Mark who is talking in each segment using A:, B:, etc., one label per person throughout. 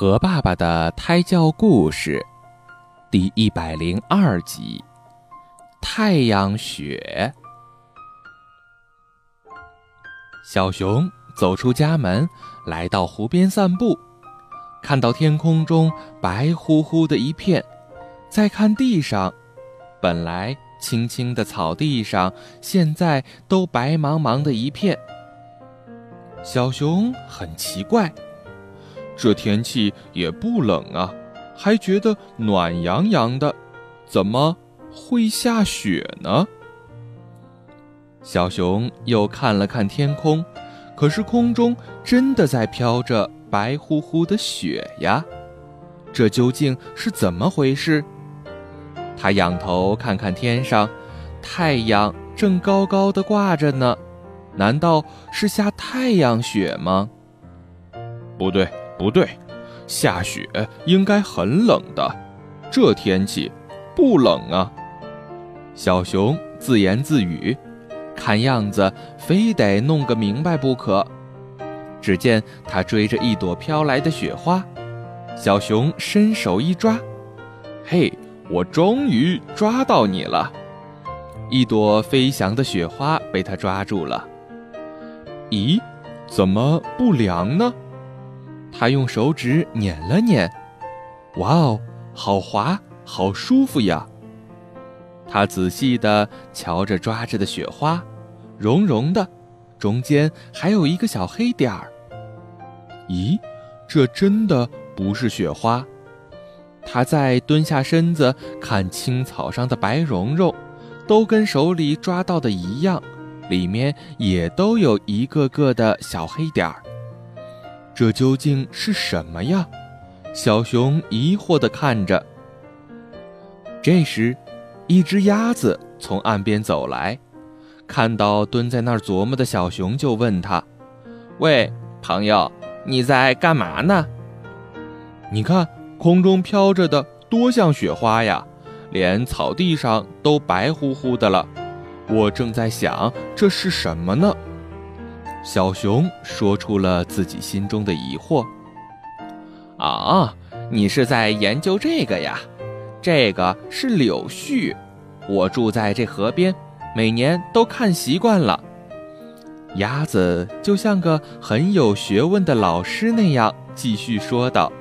A: 和爸爸的胎教故事，第一百零二集：太阳雪。小熊走出家门，来到湖边散步，看到天空中白乎乎的一片，再看地上，本来青青的草地上，现在都白茫茫的一片。小熊很奇怪。这天气也不冷啊，还觉得暖洋洋的，怎么会下雪呢？小熊又看了看天空，可是空中真的在飘着白乎乎的雪呀，这究竟是怎么回事？他仰头看看天上，太阳正高高的挂着呢，难道是下太阳雪吗？不对。不对，下雪应该很冷的，这天气不冷啊。小熊自言自语，看样子非得弄个明白不可。只见他追着一朵飘来的雪花，小熊伸手一抓，嘿，我终于抓到你了！一朵飞翔的雪花被他抓住了。咦，怎么不凉呢？他用手指捻了捻，哇哦，好滑，好舒服呀！他仔细地瞧着抓着的雪花，绒绒的，中间还有一个小黑点儿。咦，这真的不是雪花？他再蹲下身子看青草上的白绒绒，都跟手里抓到的一样，里面也都有一个个的小黑点儿。这究竟是什么呀？小熊疑惑地看着。这时，一只鸭子从岸边走来，看到蹲在那儿琢磨的小熊，就问他：“喂，朋友，你在干嘛呢？你看空中飘着的多像雪花呀，连草地上都白乎乎的了。我正在想这是什么呢。”小熊说出了自己心中的疑惑：“啊，你是在研究这个呀？这个是柳絮，我住在这河边，每年都看习惯了。”鸭子就像个很有学问的老师那样继续说道：“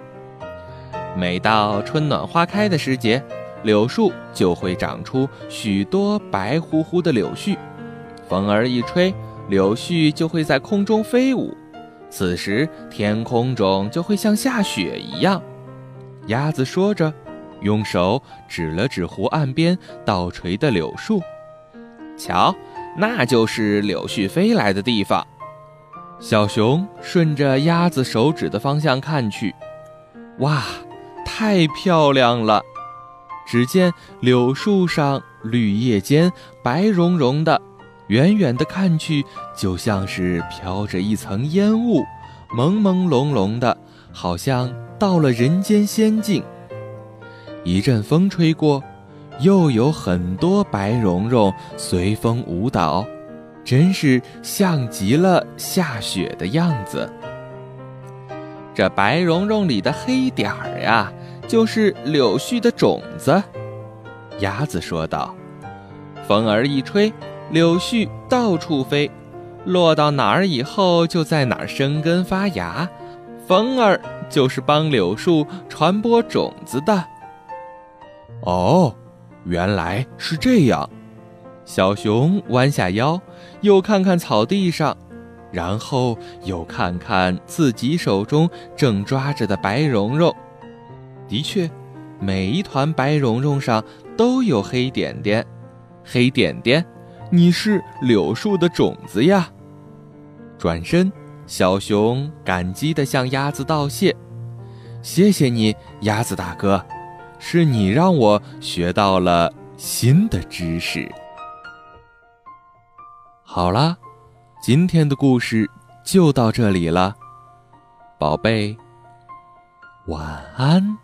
A: 每到春暖花开的时节，柳树就会长出许多白乎乎的柳絮，风儿一吹。”柳絮就会在空中飞舞，此时天空中就会像下雪一样。鸭子说着，用手指了指湖岸边倒垂的柳树，瞧，那就是柳絮飞来的地方。小熊顺着鸭子手指的方向看去，哇，太漂亮了！只见柳树上绿叶间白茸茸的。远远的看去，就像是飘着一层烟雾，朦朦胧胧的，好像到了人间仙境。一阵风吹过，又有很多白蓉蓉随风舞蹈，真是像极了下雪的样子。这白蓉蓉里的黑点儿呀，就是柳絮的种子。鸭子说道：“风儿一吹。”柳絮到处飞，落到哪儿以后就在哪儿生根发芽。风儿就是帮柳树传播种子的。哦，原来是这样。小熊弯下腰，又看看草地上，然后又看看自己手中正抓着的白绒绒。的确，每一团白绒绒上都有黑点点，黑点点。你是柳树的种子呀！转身，小熊感激地向鸭子道谢：“谢谢你，鸭子大哥，是你让我学到了新的知识。”好了，今天的故事就到这里了，宝贝，晚安。